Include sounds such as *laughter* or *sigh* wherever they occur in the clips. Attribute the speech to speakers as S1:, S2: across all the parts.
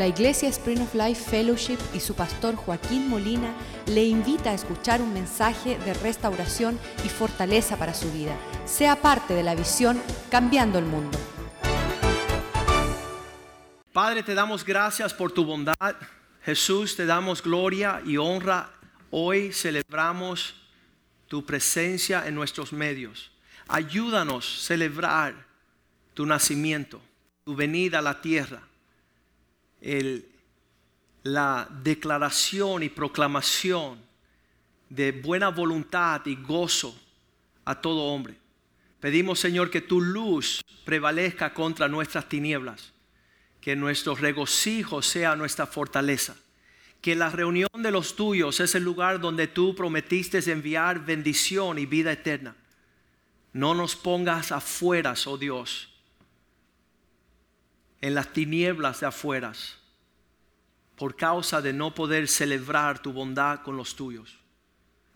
S1: La Iglesia Spring of Life Fellowship y su pastor Joaquín Molina le invita a escuchar un mensaje de restauración y fortaleza para su vida. Sea parte de la visión Cambiando el Mundo.
S2: Padre, te damos gracias por tu bondad. Jesús, te damos gloria y honra. Hoy celebramos tu presencia en nuestros medios. Ayúdanos a celebrar tu nacimiento, tu venida a la tierra la declaración y proclamación de buena voluntad y gozo a todo hombre. Pedimos, Señor, que tu luz prevalezca contra nuestras tinieblas, que nuestro regocijo sea nuestra fortaleza, que la reunión de los tuyos es el lugar donde tú prometiste enviar bendición y vida eterna. No nos pongas afuera, oh Dios, en las tinieblas de afueras por causa de no poder celebrar tu bondad con los tuyos.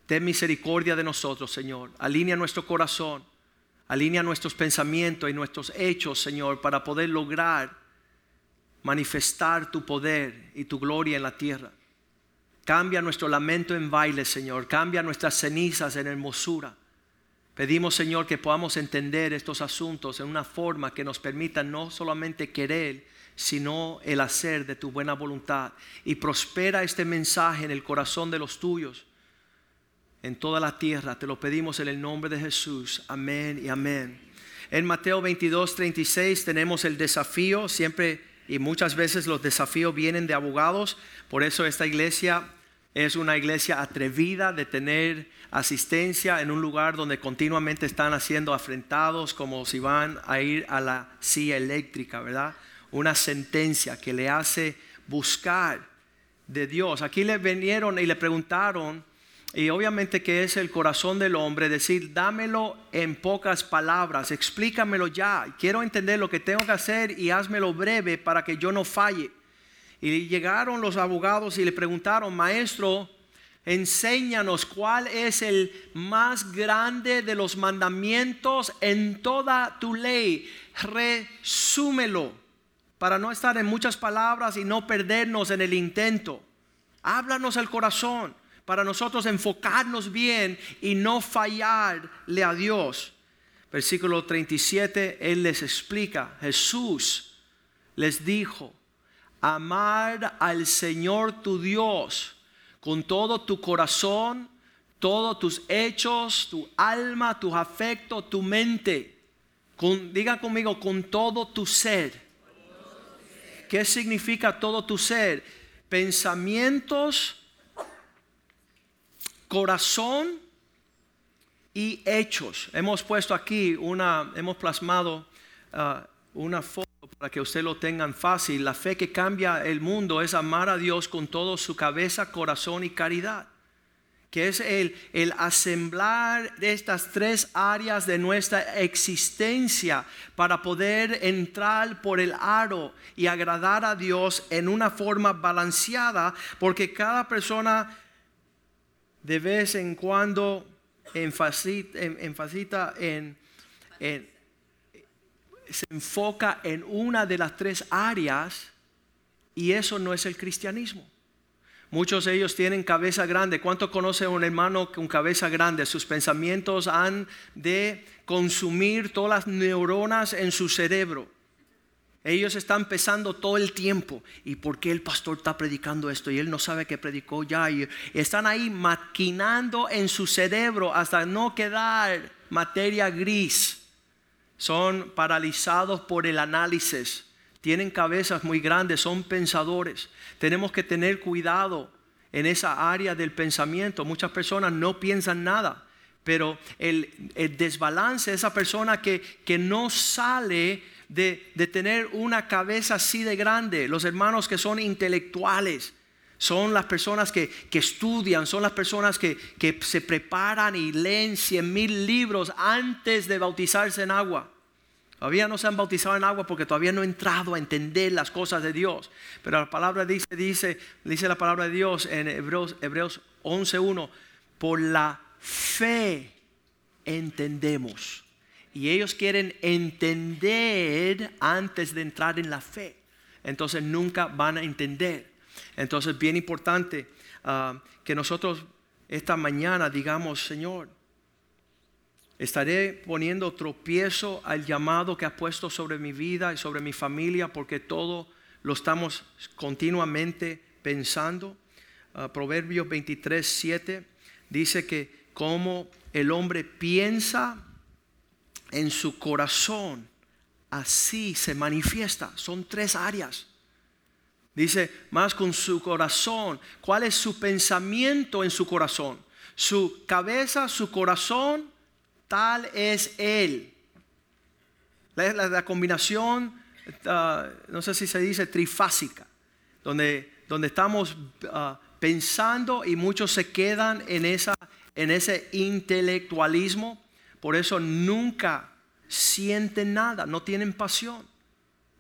S2: Ten misericordia de nosotros, Señor. Alinea nuestro corazón, alinea nuestros pensamientos y nuestros hechos, Señor, para poder lograr manifestar tu poder y tu gloria en la tierra. Cambia nuestro lamento en baile, Señor. Cambia nuestras cenizas en hermosura. Pedimos, Señor, que podamos entender estos asuntos en una forma que nos permita no solamente querer, sino el hacer de tu buena voluntad. Y prospera este mensaje en el corazón de los tuyos, en toda la tierra. Te lo pedimos en el nombre de Jesús. Amén y amén. En Mateo 22, 36 tenemos el desafío, siempre y muchas veces los desafíos vienen de abogados, por eso esta iglesia es una iglesia atrevida de tener asistencia en un lugar donde continuamente están haciendo afrentados como si van a ir a la silla eléctrica, ¿verdad? Una sentencia que le hace buscar de Dios. Aquí le vinieron y le preguntaron, y obviamente que es el corazón del hombre, decir, dámelo en pocas palabras, explícamelo ya, quiero entender lo que tengo que hacer y házmelo breve para que yo no falle. Y llegaron los abogados y le preguntaron, maestro, enséñanos cuál es el más grande de los mandamientos en toda tu ley. Resúmelo para no estar en muchas palabras y no perdernos en el intento. Háblanos al corazón para nosotros enfocarnos bien y no fallarle a Dios. Versículo 37, Él les explica, Jesús les dijo, amar al Señor tu Dios con todo tu corazón, todos tus hechos, tu alma, tu afecto, tu mente. Con, diga conmigo, con todo tu ser. ¿Qué significa todo tu ser? Pensamientos, corazón y hechos. Hemos puesto aquí una, hemos plasmado uh, una foto para que usted lo tengan fácil. La fe que cambia el mundo es amar a Dios con todo su cabeza, corazón y caridad. Que es el, el asemblar estas tres áreas de nuestra existencia para poder entrar por el aro y agradar a Dios en una forma balanceada, porque cada persona de vez en cuando enfasita en, en se enfoca en una de las tres áreas y eso no es el cristianismo. Muchos de ellos tienen cabeza grande. ¿Cuánto conoce un hermano con cabeza grande? Sus pensamientos han de consumir todas las neuronas en su cerebro. Ellos están pesando todo el tiempo. ¿Y por qué el pastor está predicando esto? Y él no sabe que predicó ya. Y están ahí maquinando en su cerebro hasta no quedar materia gris son paralizados por el análisis, tienen cabezas muy grandes, son pensadores. Tenemos que tener cuidado en esa área del pensamiento. Muchas personas no piensan nada, pero el, desbalance de esa persona que, que no sale de, tener una cabeza así de grande, los hermanos que son intelectuales, son las personas que, que, estudian, son las personas que, que se preparan y leen cien mil libros antes de bautizarse en agua. Todavía no se han bautizado en agua porque todavía no han entrado a entender las cosas de Dios. Pero la palabra dice, dice, dice la palabra de Dios en Hebreos, Hebreos 11.1, por la fe entendemos. Y ellos quieren entender antes de entrar en la fe. entonces nunca van a entender. Entonces, bien importante ah, que nosotros esta mañana digamos, Señor, estaré poniendo tropiezo al llamado que has puesto sobre mi vida y sobre mi familia, porque todo lo estamos continuamente pensando. Ah, Proverbios 23, 7 dice que como el hombre piensa en su corazón, así se manifiesta. Son tres áreas. Dice, más con su corazón. ¿Cuál es su pensamiento en su corazón? Su cabeza, su corazón, tal es Él. La, combinación, ah, no sé si se dice trifásica, donde, donde estamos ah, pensando y muchos se quedan en, esa, en ese intelectualismo. Por eso nunca sienten nada, no tienen pasión.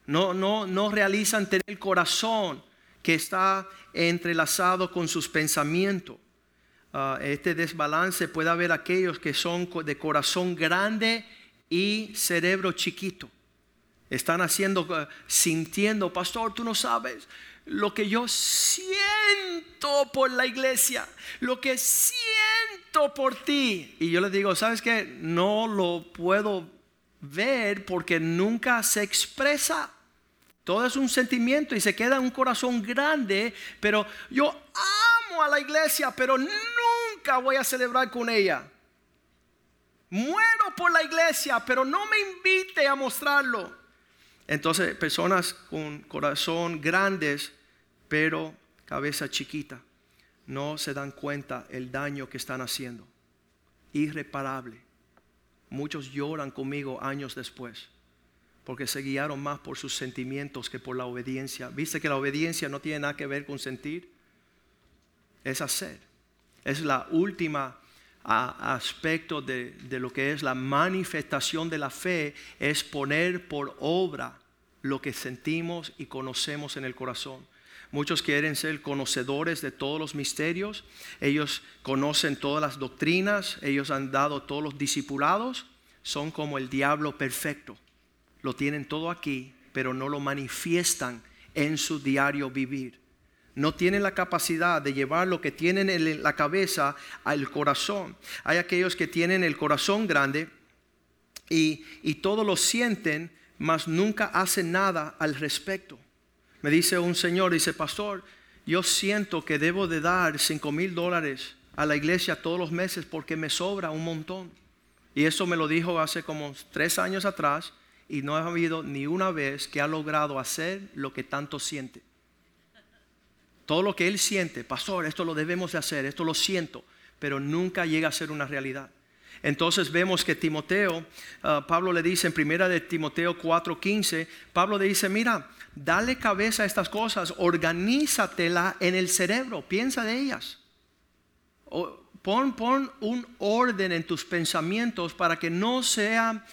S2: No, no, no realizan tener el corazón que está entrelazado con sus pensamientos. Ah, este desbalance puede haber aquellos que son de corazón grande y cerebro chiquito. Están haciendo, ah, sintiendo, pastor, tú no sabes lo que yo siento por la iglesia, lo que siento por ti. Y yo les digo, ¿sabes qué? No lo puedo ver porque nunca se expresa. Todo es un sentimiento y se queda un corazón grande, pero yo amo a la iglesia, pero nunca voy a celebrar con ella. Muero por la iglesia, pero no me invite a mostrarlo. Entonces, personas con corazón grandes, pero cabeza chiquita, no se dan cuenta el daño que están haciendo. Irreparable. Muchos lloran conmigo años después porque se guiaron más por sus sentimientos que por la obediencia. ¿Viste que la obediencia no tiene nada que ver con sentir? Es hacer. Es la última aspecto de, de, lo que es la manifestación de la fe, es poner por obra lo que sentimos y conocemos en el corazón. Muchos quieren ser conocedores de todos los misterios, ellos conocen todas las doctrinas, ellos han dado todos los discipulados, son como el diablo perfecto lo tienen todo aquí, pero no lo manifiestan en su diario vivir. No tienen la capacidad de llevar lo que tienen en la cabeza al corazón. Hay aquellos que tienen el corazón grande y, y todo lo sienten, mas nunca hacen nada al respecto. Me dice un señor, dice, pastor, yo siento que debo de dar cinco mil dólares a la iglesia todos los meses porque me sobra un montón. Y eso me lo dijo hace como tres años atrás y no ha habido ni una vez que ha logrado hacer lo que tanto siente. Todo lo que él siente, pastor, esto lo debemos de hacer, esto lo siento, pero nunca llega a ser una realidad. Entonces vemos que Timoteo, ah, Pablo le dice en primera de Timoteo 4:15, Pablo le dice, mira, dale cabeza a estas cosas, organízatela en el cerebro, piensa de ellas. pon, pon un orden en tus pensamientos para que no sea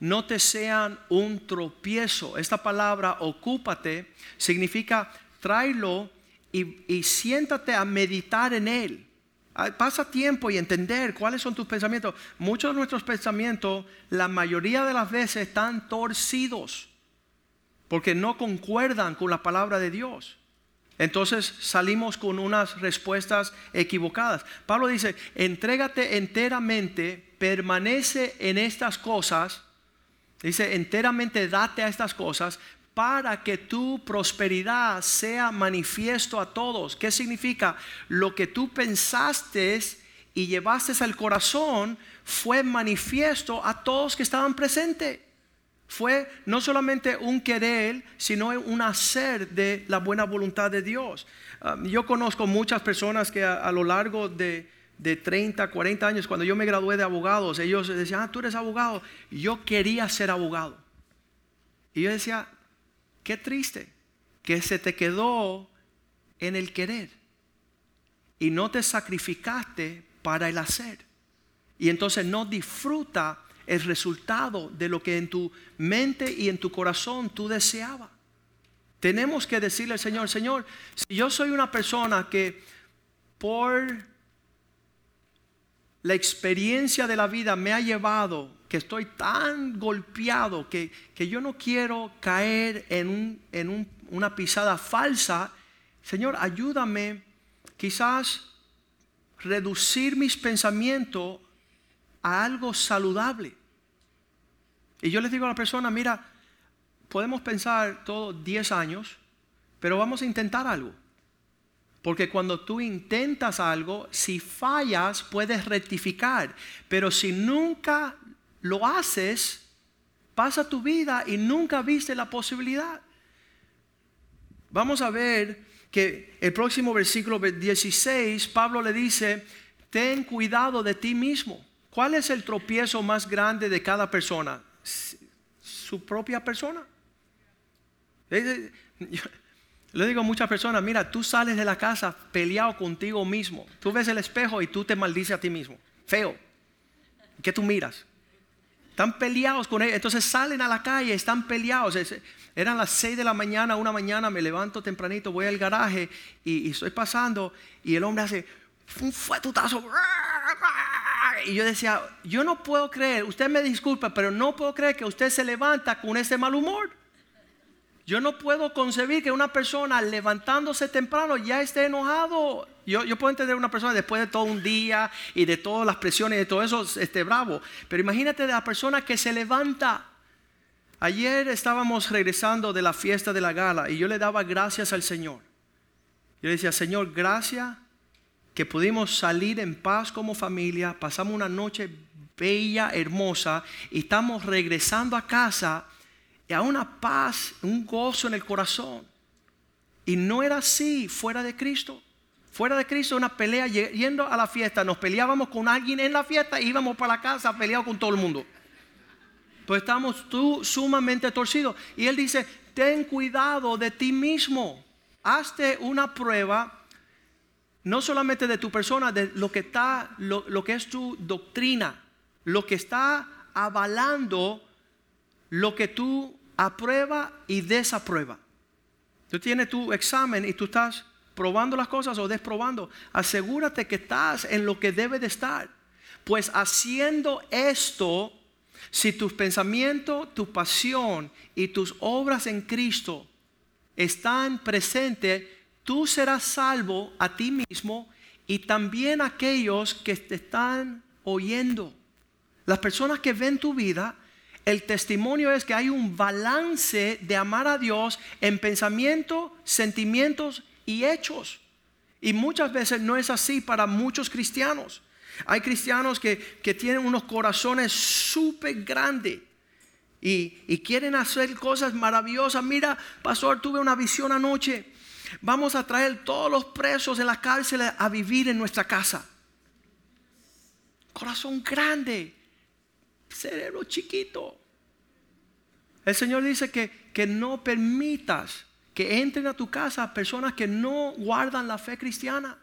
S2: no te sean un tropiezo. Esta palabra, ocúpate, significa tráelo y, siéntate a meditar en él. Pasa tiempo y entender cuáles son tus pensamientos. Muchos de nuestros pensamientos, la mayoría de las veces, están torcidos porque no concuerdan con la palabra de Dios. Entonces salimos con unas respuestas equivocadas. Pablo dice, entrégate enteramente, permanece en estas cosas Dice, enteramente date a estas cosas para que tu prosperidad sea manifiesto a todos. ¿Qué significa? Lo que tú pensaste y llevaste al corazón fue manifiesto a todos que estaban presentes. Fue no solamente un querer, sino un hacer de la buena voluntad de Dios. Ah, yo conozco muchas personas que a lo largo de, de 30, 40 años, cuando yo me gradué de abogados, ellos decían, ah, tú eres abogado. yo quería ser abogado. Y yo decía, qué triste que se te quedó en el querer y no te sacrificaste para el hacer. Y entonces no disfruta el resultado de lo que en tu mente y en tu corazón tú deseabas. Tenemos que decirle al Señor, Señor, si yo soy una persona que por la experiencia de la vida me ha llevado, que estoy tan golpeado que, que yo no quiero caer en, un, en un, una pisada falsa, Señor, ayúdame quizás reducir mis pensamientos a algo saludable. Y yo les digo a la persona, mira, podemos pensar todos 10 años, pero vamos a intentar algo. Porque cuando tú intentas algo, si fallas, puedes rectificar. Pero si nunca lo haces, pasa tu vida y nunca viste la posibilidad. Vamos a ver que el próximo versículo 16, Pablo le dice, ten cuidado de ti mismo. ¿Cuál es el tropiezo más grande de cada persona? Su propia persona. *laughs* le digo a muchas personas, mira, tú sales de la casa peleado contigo mismo. Tú ves el espejo y tú te maldices a ti mismo. Feo. ¿Qué tú miras? Están peleados con él. Entonces salen a la calle, están peleados. Eran las 6 de la mañana, una mañana, me levanto tempranito, voy al garaje y, estoy pasando y el hombre hace un fuetutazo. Y yo decía, yo no puedo creer, usted me disculpa, pero no puedo creer que usted se levanta con ese mal humor. Yo no puedo concebir que una persona levantándose temprano ya esté enojado. Yo, puedo entender una persona después de todo un día y de todas las presiones y de todo eso, esté bravo. Pero imagínate de la persona que se levanta Ayer estábamos regresando de la fiesta de la gala y yo le daba gracias al Señor. Yo le decía, Señor, gracias que pudimos salir en paz como familia, pasamos una noche bella, hermosa y estamos regresando a casa a una paz, un gozo en el corazón. Y no era así fuera de Cristo. Fuera de Cristo, una pelea, yendo a la fiesta, nos peleábamos con alguien en la fiesta e íbamos para la casa peleado con todo el mundo pues estamos tú sumamente torcidos. Y él dice, ten cuidado de ti mismo. Hazte una prueba, no solamente de tu persona, de lo que está, lo, lo que es tu doctrina, lo que está avalando lo que tú aprueba y desaprueba. Tú tienes tu examen y tú estás probando las cosas o desprobando. Asegúrate que estás en lo que debe de estar. Pues haciendo esto, si tus pensamientos, tu pasión y tus obras en Cristo están presentes, tú serás salvo a ti mismo y también a aquellos que te están oyendo. Las personas que ven tu vida, el testimonio es que hay un balance de amar a Dios en pensamiento, sentimientos y hechos. Y muchas veces no es así para muchos cristianos. Hay cristianos que, tienen unos corazones súper grandes y, y quieren hacer cosas maravillosas. Mira, pastor, tuve una visión anoche. Vamos a traer todos los presos de la cárcel a vivir en nuestra casa. Corazón grande, cerebro chiquito. El Señor dice que, que no permitas que entren a tu casa personas que no guardan la fe cristiana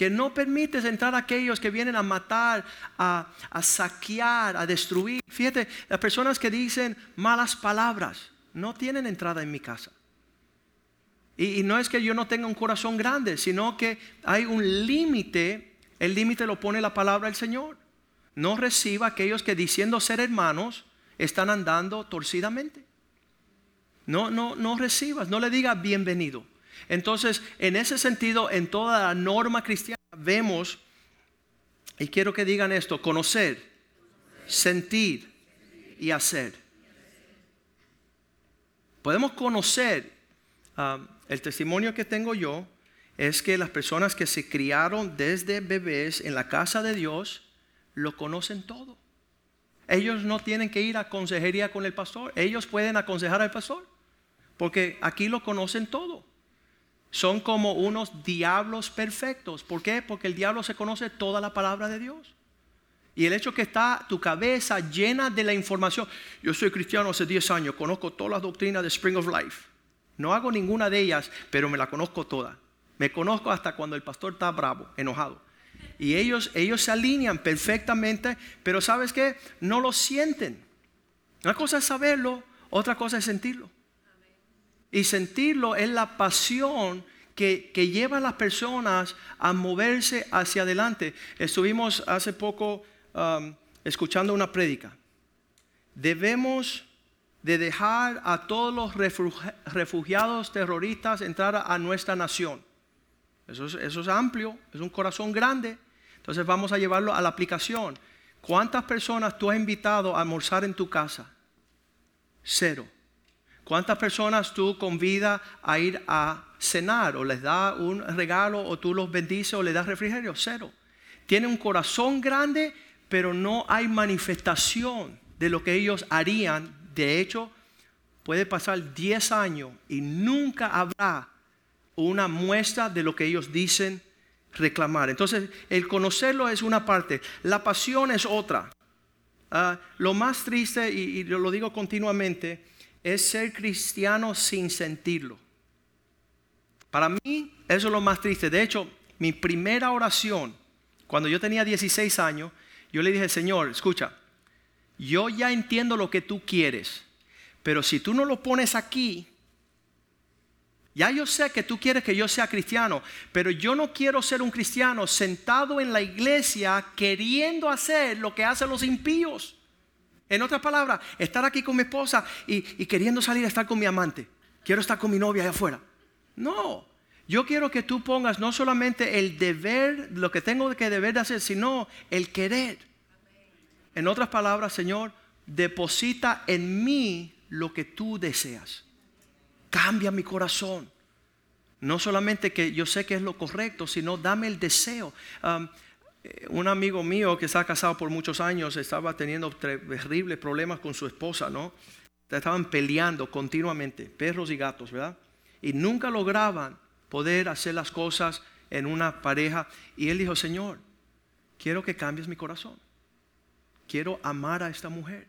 S2: que no permites entrar a aquellos que vienen a matar, a, saquear, a destruir. Fíjate, las personas que dicen malas palabras no tienen entrada en mi casa. Y, y no es que yo no tenga un corazón grande, sino que hay un límite, el límite lo pone la palabra del Señor. No reciba aquellos que diciendo ser hermanos están andando torcidamente. No, no, no recibas, no le digas bienvenido. Entonces, en ese sentido, en toda la norma cristiana vemos, y quiero que digan esto, conocer, sentir y hacer. Podemos conocer, um, el testimonio que tengo yo es que las personas que se criaron desde bebés en la casa de Dios, lo conocen todo. Ellos no tienen que ir a consejería con el pastor, ellos pueden aconsejar al pastor, porque aquí lo conocen todo son como unos diablos perfectos. ¿Por qué? Porque el diablo se conoce toda la palabra de Dios. Y el hecho que está tu cabeza llena de la información. Yo soy cristiano hace 10 años, conozco todas las doctrinas de Spring of Life. No hago ninguna de ellas, pero me la conozco toda. Me conozco hasta cuando el pastor está bravo, enojado. Y ellos, ellos se alinean perfectamente, pero ¿sabes qué? No lo sienten. Una cosa es saberlo, otra cosa es sentirlo. Y sentirlo es la pasión que, que lleva a las personas a moverse hacia adelante. Estuvimos hace poco um, escuchando una prédica. Debemos de dejar a todos los refugiados terroristas entrar a nuestra nación. Eso es, eso es amplio, es un corazón grande. Entonces vamos a llevarlo a la aplicación. ¿Cuántas personas tú has invitado a almorzar en tu casa? Cero. ¿Cuántas personas tú convidas a ir a cenar o les da un regalo o tú los bendices o les das refrigerio? Cero. Tiene un corazón grande, pero no hay manifestación de lo que ellos harían. De hecho, puede pasar 10 años y nunca habrá una muestra de lo que ellos dicen reclamar. Entonces, el conocerlo es una parte, la pasión es otra. Ah, lo más triste, y, y lo digo continuamente, es ser cristiano sin sentirlo. Para mí, eso es lo más triste. De hecho, mi primera oración, cuando yo tenía 16 años, yo le dije, Señor, escucha, yo ya entiendo lo que tú quieres, pero si tú no lo pones aquí, ya yo sé que tú quieres que yo sea cristiano, pero yo no quiero ser un cristiano sentado en la iglesia queriendo hacer lo que hacen los impíos. En otras palabras, estar aquí con mi esposa y, queriendo salir a estar con mi amante. Quiero estar con mi novia allá afuera. No, yo quiero que tú pongas no solamente el deber, lo que tengo que deber de hacer, sino el querer. En otras palabras, Señor, deposita en mí lo que tú deseas cambia mi corazón. No solamente que yo sé que es lo correcto, sino dame el deseo. Eh, un amigo mío que está casado por muchos años estaba teniendo terribles problemas con su esposa, ¿no? Estaban peleando continuamente, perros y gatos, ¿verdad? Y nunca lograban poder hacer las cosas en una pareja. Y él dijo, Señor, quiero que cambies mi corazón. Quiero amar a esta mujer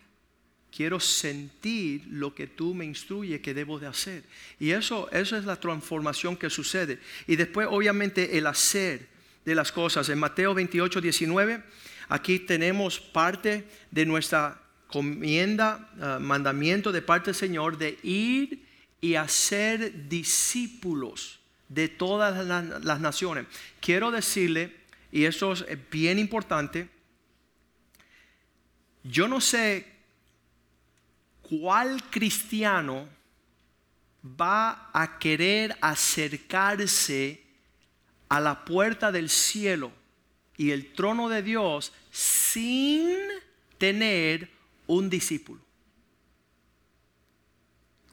S2: quiero sentir lo que tú me instruyes que debo de hacer. Y eso, eso es la transformación que sucede. Y después, obviamente, el hacer de las cosas. En Mateo 28, 19, aquí tenemos parte de nuestra comienda, ah, mandamiento de parte del Señor de ir y hacer discípulos de todas las, las naciones. Quiero decirle, y eso es bien importante, yo no sé ¿cuál cristiano va a querer acercarse a la puerta del cielo y el trono de Dios sin tener un discípulo?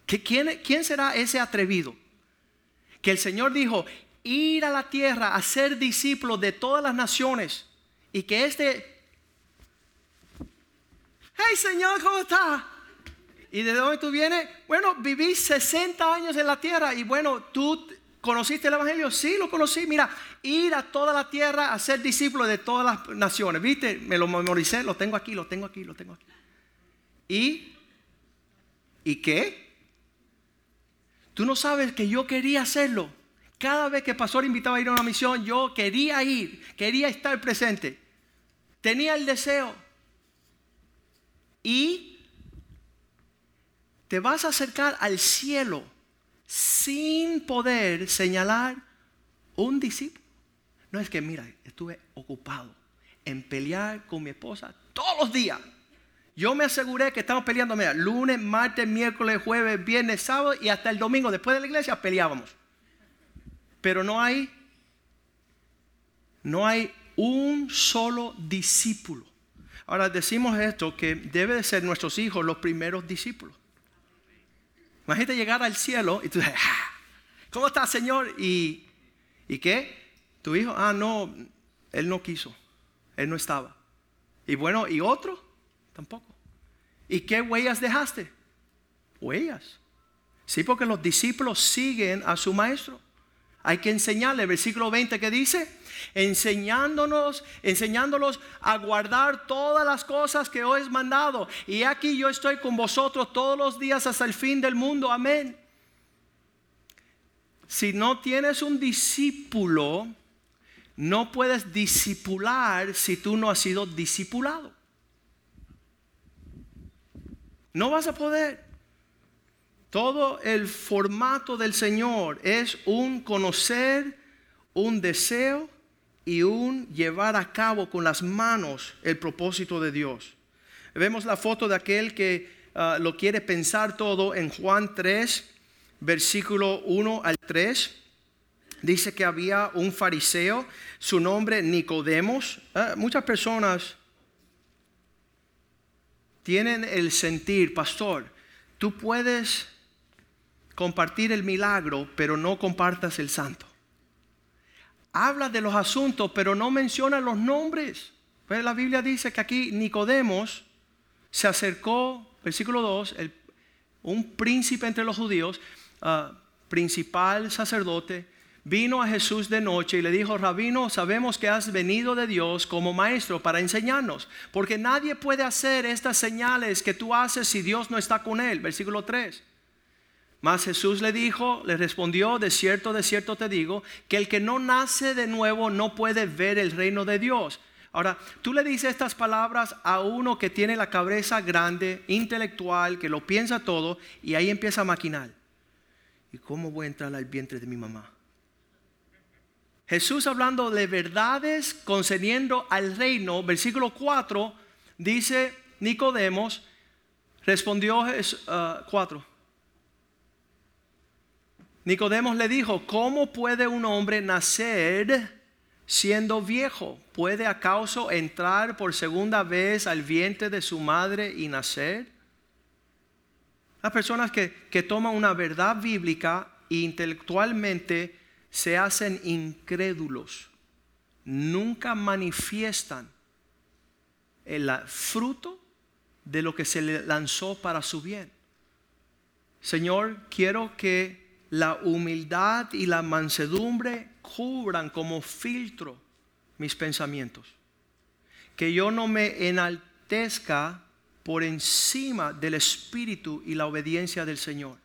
S2: ¿Quién, ¿Quién será ese atrevido? Que el Señor dijo, ir a la tierra a ser discípulo de todas las naciones y que este, hey Señor, ¿cómo está? ¿Y de dónde tú vienes? Bueno, viví 60 años en la tierra y bueno, tú conociste el Evangelio. Sí, lo conocí. Mira, ir a toda la tierra a ser discípulo de todas las naciones. ¿Viste? Me lo memoricé, lo tengo aquí, lo tengo aquí, lo tengo aquí. ¿Y? ¿Y qué? Tú no sabes que yo quería hacerlo. Cada vez que el pastor invitaba a ir a una misión, yo quería ir, quería estar presente. Tenía el deseo. Y te vas a acercar al cielo sin poder señalar un discípulo. No es que, mira, estuve ocupado en pelear con mi esposa todos los días. Yo me aseguré que estamos peleando, mira, lunes, martes, miércoles, jueves, viernes, sábado y hasta el domingo después de la iglesia peleábamos. Pero no hay, no hay un solo discípulo. Ahora decimos esto que debe de ser nuestros hijos los primeros discípulos. Imagínate llegar al cielo y tú dices, ah, ¿cómo está Señor? ¿Y, ¿Y qué? Tu hijo, ah, no, él no quiso, él no estaba. Y bueno, ¿y otro? Tampoco. ¿Y qué huellas dejaste? Huellas. Sí, porque los discípulos siguen a su maestro. Hay que enseñarle, versículo 20 que dice, enseñándonos, enseñándolos a guardar todas las cosas que os he mandado. Y aquí yo estoy con vosotros todos los días hasta el fin del mundo. Amén. Si no tienes un discípulo, no puedes discipular si tú no has sido discipulado. No vas a poder. Todo el formato del Señor es un conocer, un deseo y un llevar a cabo con las manos el propósito de Dios. Vemos la foto de aquel que ah, lo quiere pensar todo en Juan 3, versículo 1 al 3. Dice que había un fariseo, su nombre Nicodemos. Ah, muchas personas tienen el sentir, pastor, tú puedes compartir el milagro, pero no compartas el santo. Habla de los asuntos, pero no menciona los nombres. Pues la Biblia dice que aquí Nicodemos se acercó, versículo 2, un príncipe entre los judíos, ah, principal sacerdote, vino a Jesús de noche y le dijo, Rabino, sabemos que has venido de Dios como maestro para enseñarnos, porque nadie puede hacer estas señales que tú haces si Dios no está con él. Versículo 3. Mas Jesús le dijo, le respondió, de cierto, de cierto te digo, que el que no nace de nuevo no puede ver el reino de Dios. Ahora, tú le dices estas palabras a uno que tiene la cabeza grande, intelectual, que lo piensa todo, y ahí empieza a maquinar. ¿Y cómo voy a entrar al vientre de mi mamá? Jesús hablando de verdades concediendo al reino, versículo 4, dice Nicodemos, respondió 4. Nicodemos le dijo, ¿cómo puede un hombre nacer siendo viejo? ¿Puede acaso entrar por segunda vez al vientre de su madre y nacer? Las personas que, que toman una verdad bíblica e intelectualmente se hacen incrédulos, nunca manifiestan el fruto de lo que se le lanzó para su bien. Señor, quiero que la humildad y la mansedumbre cubran como filtro mis pensamientos. Que yo no me enaltezca por encima del espíritu y la obediencia del Señor.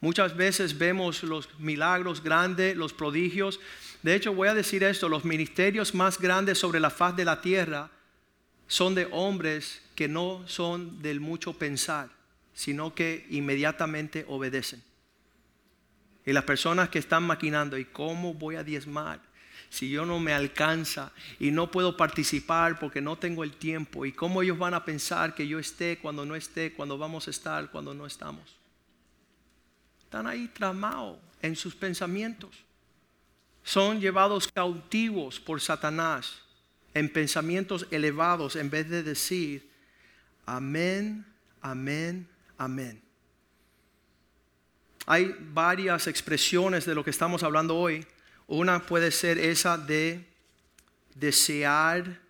S2: Muchas veces vemos los milagros grandes, los prodigios. De hecho, voy a decir esto, los ministerios más grandes sobre la faz de la tierra son de hombres que no son del mucho pensar, sino que inmediatamente obedecen. Y las personas que están maquinando, ¿y cómo voy a diezmar? Si yo no me alcanza y no puedo participar porque no tengo el tiempo, ¿y cómo ellos van a pensar que yo esté cuando no esté, cuando vamos a estar, cuando no estamos? Están ahí tramados en sus pensamientos. Son llevados cautivos por Satanás en pensamientos elevados en vez de decir, amén, amén, amén. Hay varias expresiones de lo que estamos hablando hoy. Una puede ser esa de desear,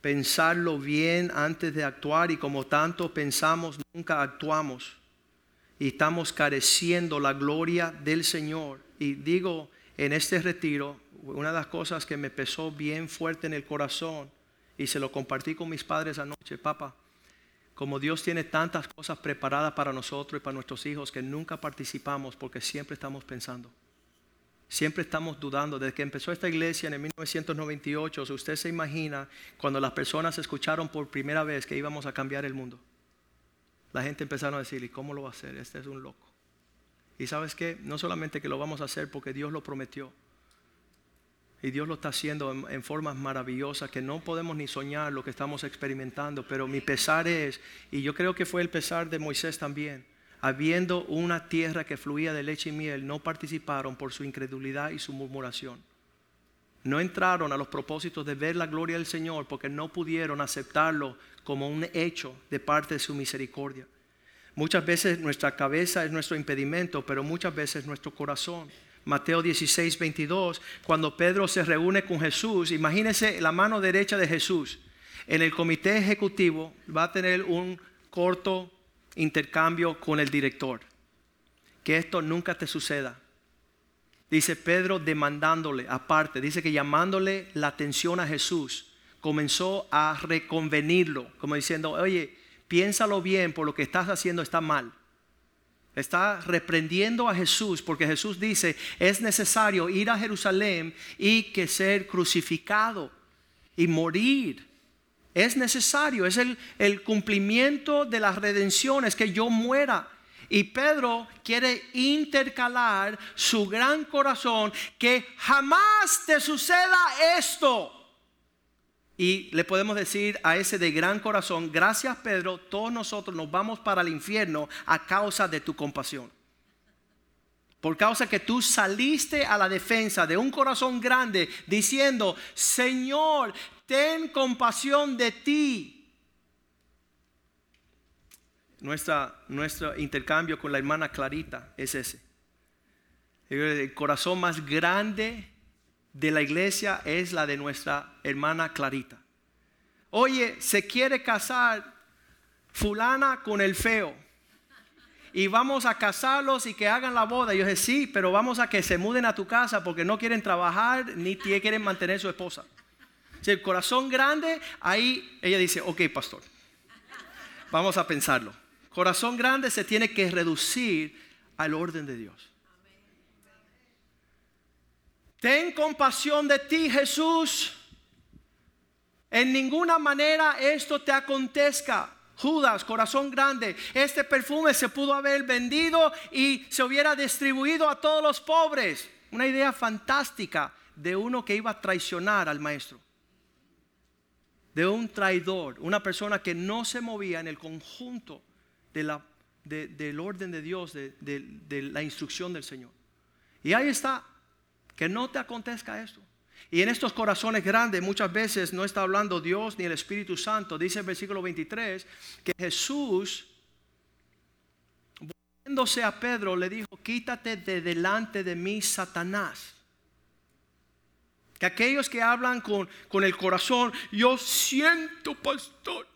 S2: pensarlo bien antes de actuar y como tanto pensamos, nunca actuamos. Y estamos careciendo la gloria del Señor. Y digo, en este retiro, una de las cosas que me pesó bien fuerte en el corazón y se lo compartí con mis padres anoche, papá, como Dios tiene tantas cosas preparadas para nosotros y para nuestros hijos que nunca participamos porque siempre estamos pensando. Siempre estamos dudando. Desde que empezó esta iglesia en el 1998, usted se imagina cuando las personas escucharon por primera vez que íbamos a cambiar el mundo. La gente empezaron a decir, ¿y cómo lo va a hacer? Este es un loco. Y sabes qué? No solamente que lo vamos a hacer porque Dios lo prometió, y Dios lo está haciendo en, formas maravillosas que no podemos ni soñar lo que estamos experimentando. Pero mi pesar es, y yo creo que fue el pesar de Moisés también, habiendo una tierra que fluía de leche y miel, no participaron por su incredulidad y su murmuración. No entraron a los propósitos de ver la gloria del Señor porque no pudieron aceptarlo como un hecho de parte de su misericordia. Muchas veces nuestra cabeza es nuestro impedimento, pero muchas veces nuestro corazón. Mateo 16, 22, cuando Pedro se reúne con Jesús, imagínense la mano derecha de Jesús. En el comité ejecutivo va a tener un corto intercambio con el director. Que esto nunca te suceda. Dice Pedro demandándole, aparte, dice que llamándole la atención a Jesús, comenzó a reconvenirlo, como diciendo, oye, piénsalo bien, por lo que estás haciendo está mal. Está reprendiendo a Jesús porque Jesús dice, es necesario ir a Jerusalén y que ser crucificado y morir. Es necesario, es el, el cumplimiento de la redención, es que yo muera. Y Pedro quiere intercalar su gran corazón que jamás te suceda esto. Y le podemos decir a ese de gran corazón, gracias Pedro, todos nosotros nos vamos para el infierno a causa de tu compasión. Por causa que tú saliste a la defensa de un corazón grande diciendo, Señor, ten compasión de ti. Nuestra, nuestro intercambio con la hermana Clarita es ese. El corazón más grande de la iglesia es la de nuestra hermana Clarita. Oye, se quiere casar fulana con el feo y vamos a casarlos y que hagan la boda. Yo dije, sí, pero vamos a que se muden a tu casa porque no quieren trabajar ni quieren mantener su esposa. Corazón grande, ahí ella dice, ok, pastor, vamos a pensarlo. Corazón grande se tiene que reducir al orden de Dios. Ten compasión de ti, Jesús. En ninguna manera esto te acontezca. Judas, corazón grande, este perfume se pudo haber vendido y se hubiera distribuido a todos los pobres. Una idea fantástica de uno que iba a traicionar al maestro. De un traidor, una persona que no se movía en el conjunto del orden de Dios, de la instrucción del Señor. Y ahí está, que no te acontezca esto. Y en estos corazones grandes muchas veces no está hablando Dios ni el Espíritu Santo. Dice el versículo 23 que Jesús, volviéndose a Pedro, le dijo, quítate de delante de mí, Satanás. Que aquellos que hablan con, con el corazón, yo siento, pastor.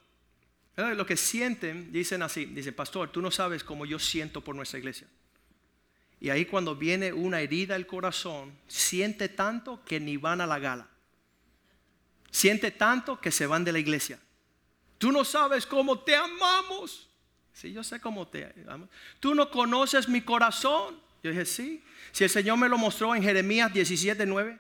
S2: Lo que sienten, dicen así, dice, pastor, tú no sabes cómo yo siento por nuestra iglesia. Y ahí cuando viene una herida al corazón, siente tanto que ni van a la gala. Siente tanto que se van de la iglesia. Tú no sabes cómo te amamos. Sí, yo sé cómo te amo. Tú no conoces mi corazón. Yo dije, sí. Si el Señor me lo mostró en Jeremías 17, 9.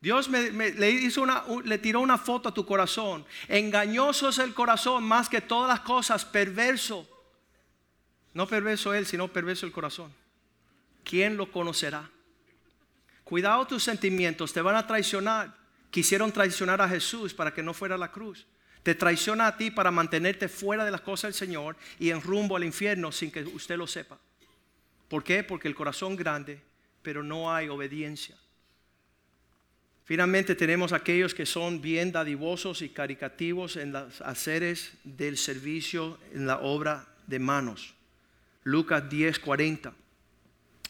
S2: Dios me, le, hizo una, le tiró una foto a tu corazón. Engañoso es el corazón más que todas las cosas, perverso. No perverso él, sino perverso el corazón. ¿Quién lo conocerá? Cuidado tus sentimientos, te van a traicionar. Quisieron traicionar a Jesús para que no fuera a la cruz. Te traiciona a ti para mantenerte fuera de las cosas del Señor y en rumbo al infierno sin que usted lo sepa. ¿Por qué? Porque el corazón grande, pero no hay obediencia. Finalmente tenemos aquellos que son bien dadivosos y caricativos en los haceres del servicio en la obra de manos. Lucas 10, 40.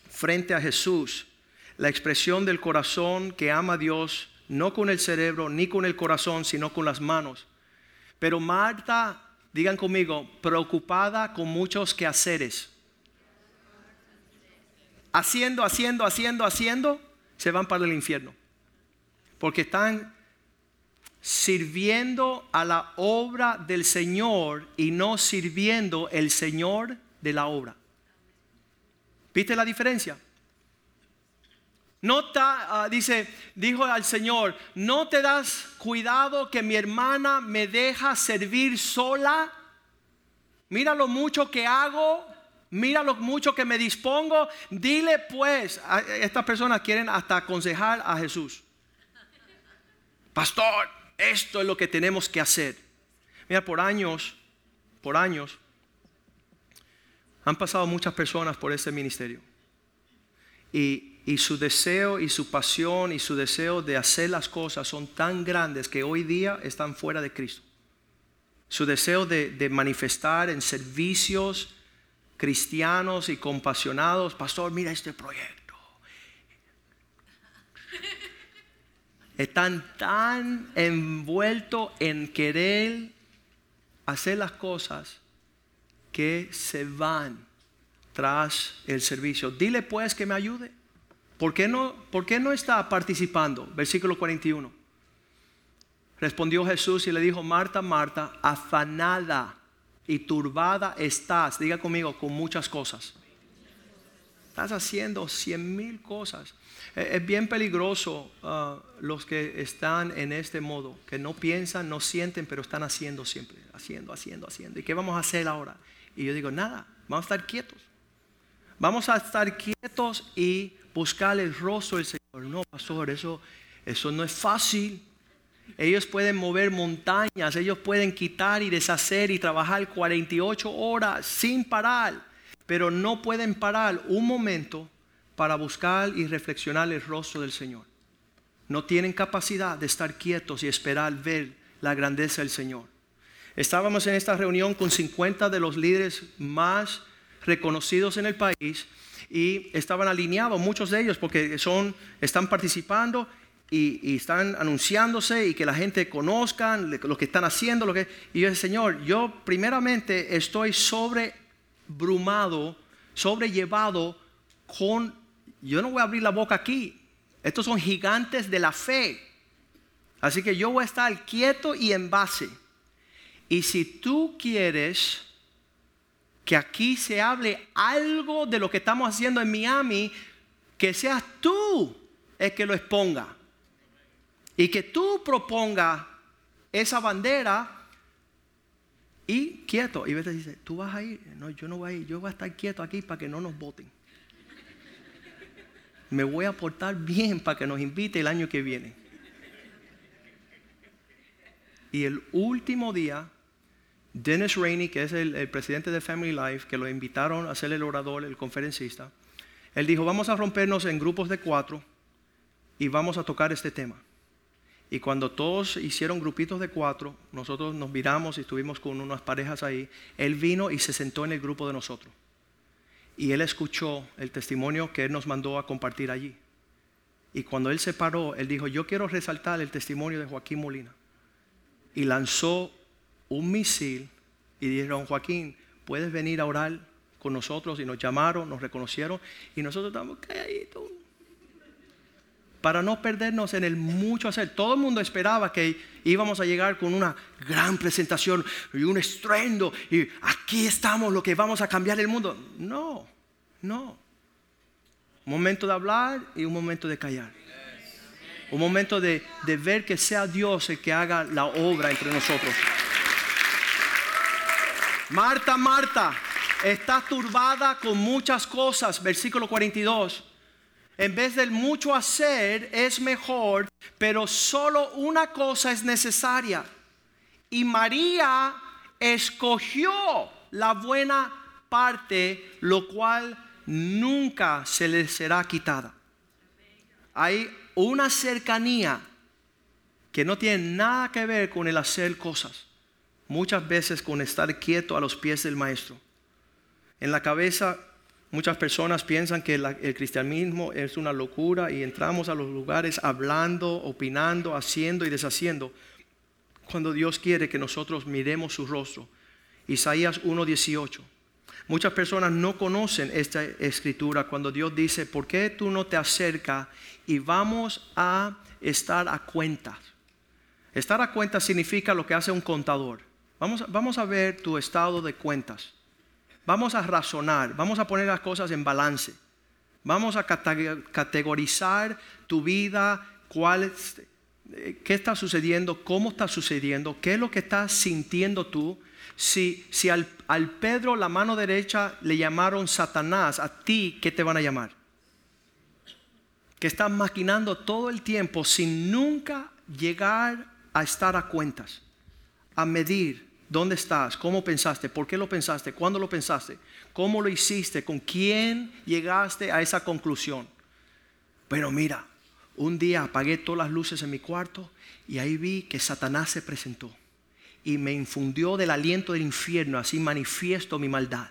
S2: Frente a Jesús, la expresión del corazón que ama a Dios, no con el cerebro ni con el corazón, sino con las manos. Pero Marta, digan conmigo, preocupada con muchos quehaceres. Haciendo, haciendo, haciendo, haciendo, se van para el infierno. Porque están sirviendo a la obra del Señor y no sirviendo el Señor de la obra. ¿Viste la diferencia? Nota, ah, dice, dijo al Señor, ¿no te das cuidado que mi hermana me deja servir sola? Mira lo mucho que hago, mira lo mucho que me dispongo. Dile pues, estas personas quieren hasta aconsejar a Jesús. Pastor, esto es lo que tenemos que hacer. Mira, por años, por años, han pasado muchas personas por ese ministerio. Y, su deseo y su pasión y su deseo de hacer las cosas son tan grandes que hoy día están fuera de Cristo. Su deseo de, de manifestar en servicios cristianos y compasionados, pastor, mira este proyecto. Están tan envueltos en querer hacer las cosas que se van tras el servicio. Dile pues que me ayude. ¿Por qué no, por qué no está participando? Versículo 41. Respondió Jesús y le dijo, Marta, Marta, afanada y turbada estás, diga conmigo, con muchas cosas. Estás haciendo cien mil cosas. E, es bien peligroso uh, los que están en este modo, que no piensan, no sienten, pero están haciendo siempre, haciendo, haciendo, haciendo. ¿Y qué vamos a hacer ahora? Y yo digo, nada, vamos a estar quietos. Vamos a estar quietos y buscar el rostro del Señor. No, pastor, eso, eso no es fácil. Ellos pueden mover montañas, ellos pueden quitar y deshacer y trabajar 48 horas sin parar, pero no pueden parar un momento para buscar y reflexionar el rostro del Señor. No tienen capacidad de estar quietos y esperar ver la grandeza del Señor. Estábamos en esta reunión con 50 de los líderes más reconocidos en el país y estaban alineados muchos de ellos porque son, están participando y, están anunciándose y que la gente conozca lo que están haciendo. Lo que, y yo Señor, yo primeramente estoy sobrebrumado, sobrellevado con, yo no voy a abrir la boca aquí, estos son gigantes de la fe. Así que yo voy a estar quieto y en base. Y si tú quieres que aquí se hable algo de lo que estamos haciendo en Miami, que seas tú el que lo exponga. Y que tú proponga esa bandera y quieto. Y veces dice, tú vas a ir. No, yo no voy a ir. Yo voy a estar quieto aquí para que no nos voten me voy a portar bien para que nos invite el año que viene. Y el último día, Dennis Rainey, que es el, presidente de Family Life, que lo invitaron a ser el orador, el conferencista, él dijo, vamos a rompernos en grupos de cuatro y vamos a tocar este tema. Y cuando todos hicieron grupitos de cuatro, nosotros nos miramos y estuvimos con unas parejas ahí, él vino y se sentó en el grupo de nosotros y él escuchó el testimonio que él nos mandó a compartir allí. Y cuando él se paró, él dijo, yo quiero resaltar el testimonio de Joaquín Molina. Y lanzó un misil y dijeron, Joaquín, puedes venir a orar con nosotros. Y nos llamaron, nos reconocieron y nosotros estamos calladitos. Para no perdernos en el mucho hacer. Todo el mundo esperaba que íbamos a llegar con una gran presentación y un estruendo y aquí estamos lo que vamos a cambiar el mundo. No, no. Un momento de hablar y un momento de callar. Un momento de, de ver que sea Dios el que haga la obra entre nosotros. Marta, Marta, estás turbada con muchas cosas. Versículo 42. En vez del mucho hacer es mejor, pero solo una cosa es necesaria. Y María escogió la buena parte, lo cual nunca se le será quitada. Hay una cercanía que no tiene nada que ver con el hacer cosas, muchas veces con estar quieto a los pies del maestro. En la cabeza Muchas personas piensan que el cristianismo es una locura y entramos a los lugares hablando, opinando, haciendo y deshaciendo, cuando Dios quiere que nosotros miremos su rostro. Isaías 1:18. Muchas personas no conocen esta escritura cuando Dios dice, ¿por qué tú no te acercas y vamos a estar a cuentas? Estar a cuentas significa lo que hace un contador. Vamos, a ver tu estado de cuentas. Vamos a razonar, vamos a poner las cosas en balance. Vamos a categorizar tu vida, eh, qué está sucediendo, cómo está sucediendo, qué es lo que estás sintiendo tú. Si, si al, al Pedro la mano derecha le llamaron Satanás, a ti, ¿qué te van a llamar? Que estás maquinando todo el tiempo sin nunca llegar a estar a cuentas, a medir, ¿Dónde estás? ¿Cómo pensaste? ¿Por qué lo pensaste? ¿Cuándo lo pensaste? ¿Cómo lo hiciste? ¿Con quién llegaste a esa conclusión? Pero mira, un día apagué todas las luces en mi cuarto y ahí vi que Satanás se presentó y me infundió del aliento del infierno, así manifiesto mi maldad.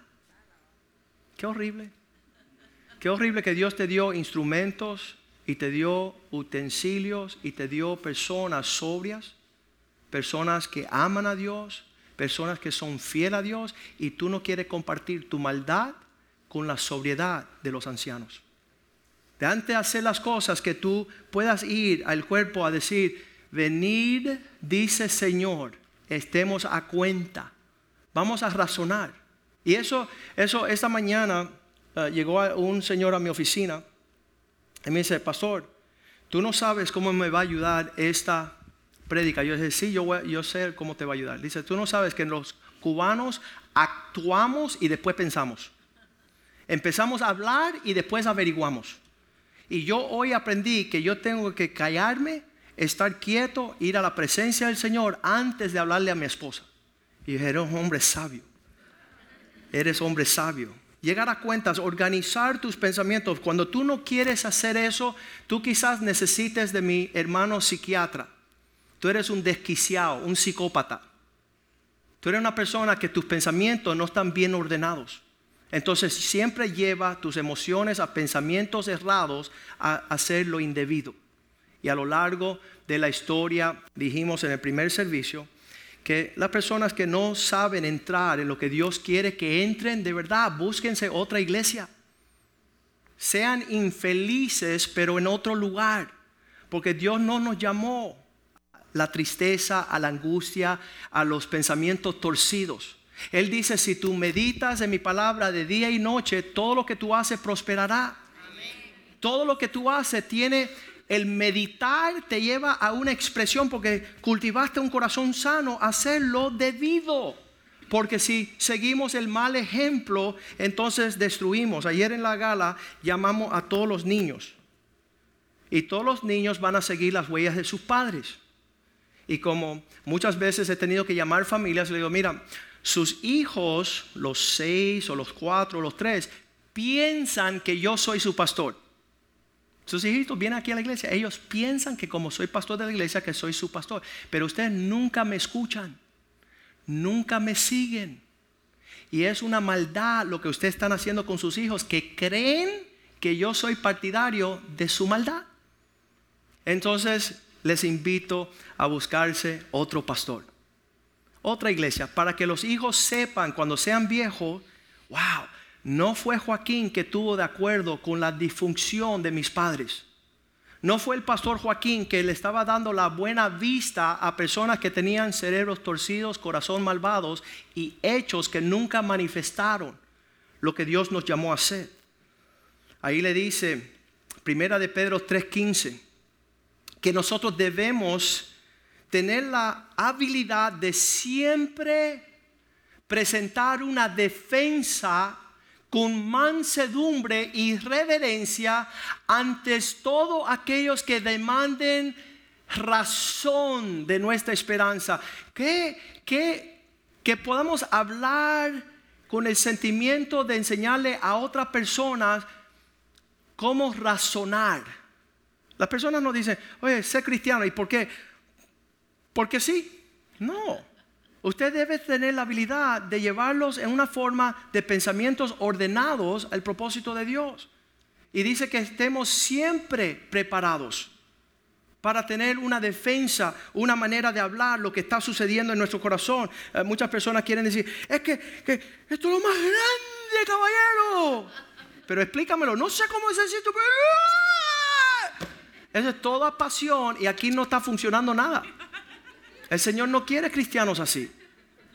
S2: Qué horrible. Qué horrible que Dios te dio instrumentos y te dio utensilios y te dio personas sobrias, personas que aman a Dios, personas que son fieles a Dios y tú no quieres compartir tu maldad con la sobriedad de los ancianos. De antes de hacer las cosas que tú puedas ir al cuerpo a decir, venid, dice Señor, estemos a cuenta. Vamos a razonar. Y eso, eso, esta mañana eh, llegó un señor a mi oficina y me dice, pastor, tú no sabes cómo me va a ayudar esta predica. Yo dije, sí, yo, yo sé cómo te va a ayudar. Dice, tú no sabes que los cubanos Actuamos y después pensamos. Empezamos a hablar y después averiguamos. Y yo hoy aprendí que yo tengo que callarme, estar quieto, ir a la presencia del Señor antes de hablarle a mi esposa. Y dije, eres hombre sabio. Eres hombre sabio. Llegar a cuentas, organizar tus pensamientos. Cuando tú no quieres hacer eso, tú quizás necesites de mi hermano psiquiatra. Tú eres un desquiciado, un psicópata. Tú eres una persona que tus pensamientos no están bien ordenados. Entonces siempre lleva tus emociones a pensamientos errados a hacer lo indebido. Y a lo largo de la historia, dijimos en el primer servicio, que las personas que no saben entrar en lo que Dios quiere que entren, de verdad, búsquense otra iglesia. Sean infelices, pero en otro lugar. Porque Dios no nos llamó la tristeza, a la angustia, a los pensamientos torcidos. Él dice, si tú meditas en mi palabra de día y noche, todo lo que tú haces prosperará. Todo lo que tú haces tiene, el meditar te lleva a una expresión porque cultivaste un corazón sano, hacerlo debido. Porque si seguimos el mal ejemplo, entonces destruimos. Ayer en la gala llamamos a todos los niños. Y todos los niños van a seguir las huellas de sus padres. Y como muchas veces he tenido que llamar familias, le digo, mira, sus hijos, los seis o los cuatro o los tres, piensan que yo soy su pastor. Sus hijitos vienen aquí a la iglesia, ellos piensan que como soy pastor de la iglesia, que soy su pastor. Pero ustedes nunca me escuchan, nunca me siguen. Y es una maldad lo que ustedes están haciendo con sus hijos, que creen que yo soy partidario de su maldad. Entonces les invito a buscarse otro pastor otra iglesia, para que los hijos sepan cuando sean viejos, wow, no fue Joaquín que tuvo de acuerdo con la disfunción de mis padres. No fue el pastor Joaquín que le estaba dando la buena vista a personas que tenían cerebros torcidos, corazón malvados y hechos que nunca manifestaron lo que Dios nos llamó a hacer. Ahí le dice, Primera de Pedro 3:15, que nosotros debemos tener la habilidad de siempre presentar una defensa con mansedumbre y reverencia ante todos aquellos que demanden razón de nuestra esperanza. Que, que, que podamos hablar con el sentimiento de enseñarle a otras personas cómo razonar. Las personas nos dicen, oye, sé cristiano, ¿y por qué? Porque sí, no. Usted debe tener la habilidad de llevarlos en una forma de pensamientos ordenados al propósito de Dios. Y dice que estemos siempre preparados para tener una defensa, una manera de hablar lo que está sucediendo en nuestro corazón. Eh, muchas personas quieren decir, es que, esto es lo más grande, caballero. Pero explícamelo, no sé cómo es esto, pero... Esa es toda pasión y aquí no está funcionando nada. El Señor no quiere cristianos así.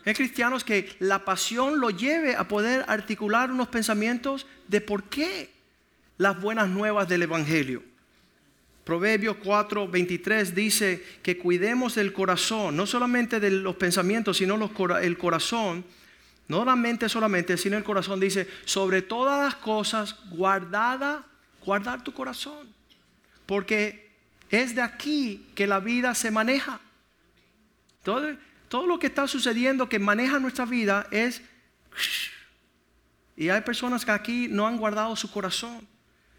S2: Es cristianos que la pasión lo lleve a poder articular unos pensamientos de por qué las buenas nuevas del Evangelio. Proverbios 4, 23 dice que cuidemos del corazón, no solamente de los pensamientos, sino el corazón, no la mente solamente, sino el corazón. Dice, sobre todas las cosas, guardada, guardar tu corazón. Porque es de aquí que la vida se maneja. Todo, lo que está sucediendo que maneja nuestra vida es... Y hay personas que aquí no han guardado su corazón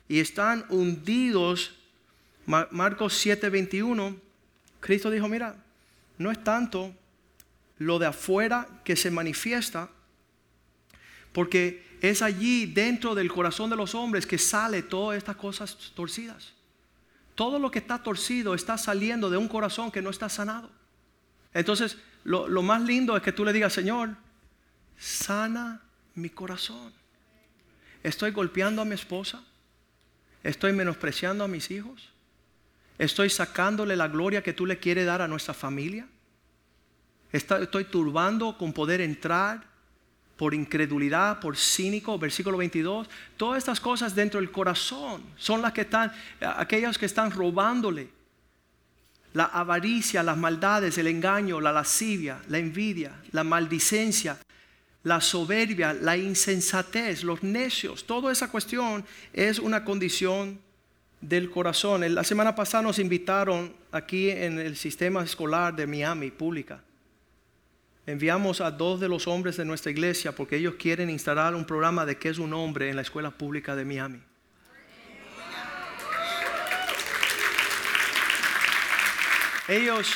S2: y están hundidos. Marcos 7:21, Cristo dijo, mira, no es tanto lo de afuera que se manifiesta, porque es allí dentro del corazón de los hombres que sale todas estas cosas torcidas. Todo lo que está torcido está saliendo de un corazón que no está sanado. Entonces, lo, más lindo es que tú le digas, Señor, sana mi corazón. Estoy golpeando a mi esposa. Estoy menospreciando a mis hijos. Estoy sacándole la gloria que tú le quieres dar a nuestra familia. Estoy turbando con poder entrar por incredulidad, por cínico, versículo 22. Todas estas cosas dentro del corazón son las que están, aquellas que están robándole la avaricia, las maldades, el engaño, la lascivia, la envidia, la maldicencia, la soberbia, la insensatez, los necios, toda esa cuestión es una condición del corazón. La semana pasada nos invitaron aquí en el sistema escolar de Miami, pública. Enviamos a dos de los hombres de nuestra iglesia porque ellos quieren instalar un programa de qué es un hombre en la escuela pública de Miami. Ellos,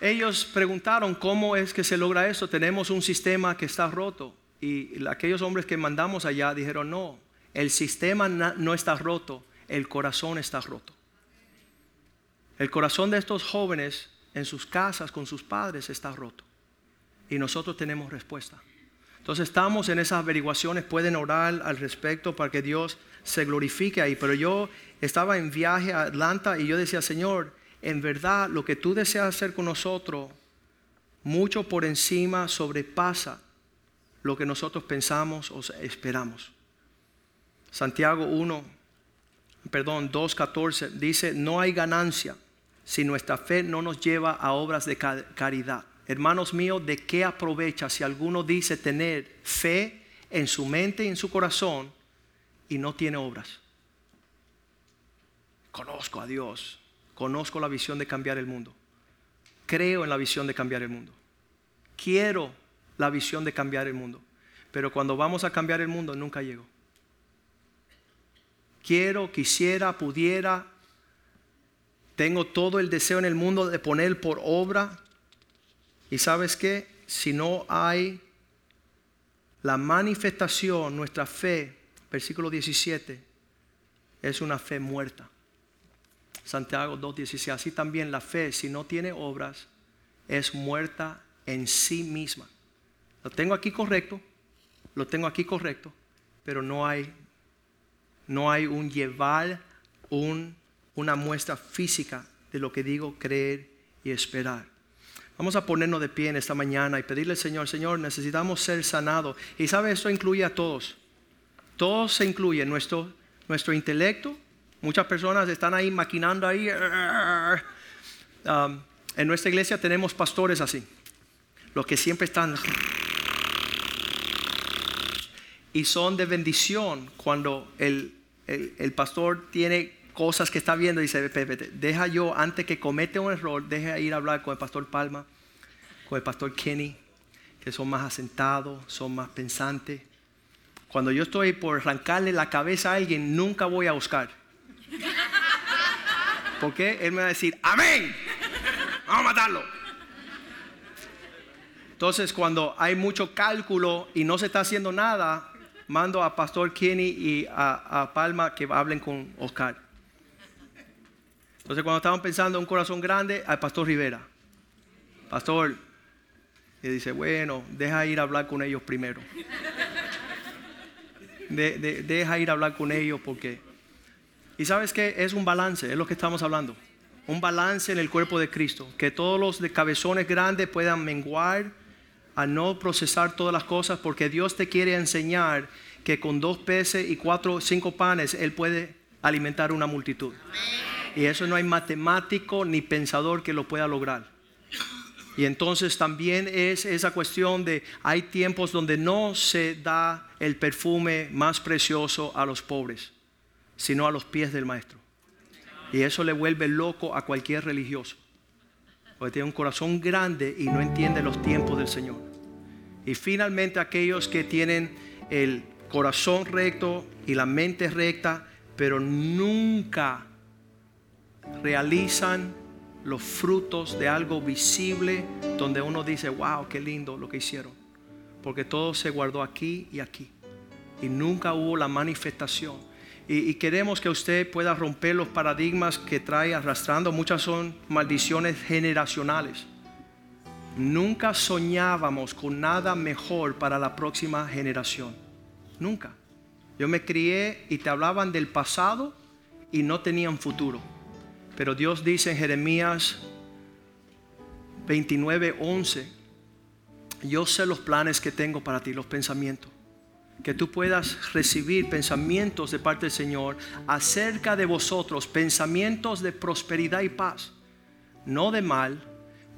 S2: ellos preguntaron cómo es que se logra eso. Tenemos un sistema que está roto. Y aquellos hombres que mandamos allá dijeron, no, el sistema no está roto, el corazón está roto. El corazón de estos jóvenes en sus casas con sus padres está roto. Y nosotros tenemos respuesta. Entonces estamos en esas averiguaciones, pueden orar al respecto para que Dios se glorifique ahí. Pero yo estaba en viaje a Atlanta y yo decía, Señor, en verdad lo que tú deseas hacer con nosotros, mucho por encima sobrepasa lo que nosotros pensamos o esperamos. Santiago 1, perdón, 2.14 dice, no hay ganancia si nuestra fe no nos lleva a obras de caridad. Hermanos míos, ¿de qué aprovecha si alguno dice tener fe en su mente y en su corazón y no tiene obras? Conozco a Dios, conozco la visión de cambiar el mundo, creo en la visión de cambiar el mundo, quiero la visión de cambiar el mundo, pero cuando vamos a cambiar el mundo nunca llego. Quiero, quisiera, pudiera, tengo todo el deseo en el mundo de poner por obra. Y sabes qué? Si no hay la manifestación, nuestra fe, versículo 17, es una fe muerta. Santiago 2.16, así también la fe, si no tiene obras, es muerta en sí misma. Lo tengo aquí correcto, lo tengo aquí correcto, pero no hay, no hay un llevar un una muestra física de lo que digo creer y esperar. Vamos a ponernos de pie en esta mañana y pedirle al Señor, Señor, necesitamos ser sanados. Y sabe, esto incluye a todos. Todos se incluye, nuestro, nuestro intelecto. Muchas personas están ahí maquinando ahí. Um, en nuestra iglesia tenemos pastores así, los que siempre están y son de bendición cuando el, el pastor tiene cosas que está viendo dice, deja yo, antes que comete un error, deja ir a hablar con el pastor Palma, con el pastor Kenny, que son más asentados, son más pensantes. Cuando yo estoy por arrancarle la cabeza a alguien, nunca voy a buscar. Porque él me va a decir, amén, vamos a matarlo. Entonces, cuando hay mucho cálculo y no se está haciendo nada, mando a Pastor Kenny y a, a Palma que hablen con Oscar. Entonces cuando estaban pensando en un corazón grande, al pastor Rivera. Pastor, y dice, bueno, deja ir a hablar con ellos primero. deja ir a hablar con ellos porque... Y sabes que es un balance, es lo que estamos hablando. Un balance en el cuerpo de Cristo. Que todos los cabezones grandes puedan menguar a no procesar todas las cosas porque Dios te quiere enseñar que con dos peces y cuatro, cinco panes Él puede alimentar una multitud. Y eso no hay matemático ni pensador que lo pueda lograr. Y entonces también es esa cuestión de hay tiempos donde no se da el perfume más precioso a los pobres, sino a los pies del maestro. Y eso le vuelve loco a cualquier religioso. Porque tiene un corazón grande y no entiende los tiempos del Señor. Y finalmente aquellos que tienen el corazón recto y la mente recta, pero nunca realizan los frutos de algo visible donde uno dice, wow, qué lindo lo que hicieron. Porque todo se guardó aquí y aquí. Y nunca hubo la manifestación. Y, queremos que usted pueda romper los paradigmas que trae arrastrando. Muchas son maldiciones generacionales. Nunca soñábamos con nada mejor para la próxima generación. Nunca. Yo me crié y te hablaban del pasado y no tenían futuro. Pero Dios dice en Jeremías 29, 11, yo sé los planes que tengo para ti, los pensamientos. Que tú puedas recibir pensamientos de parte del Señor acerca de vosotros, pensamientos de prosperidad y paz, no de mal,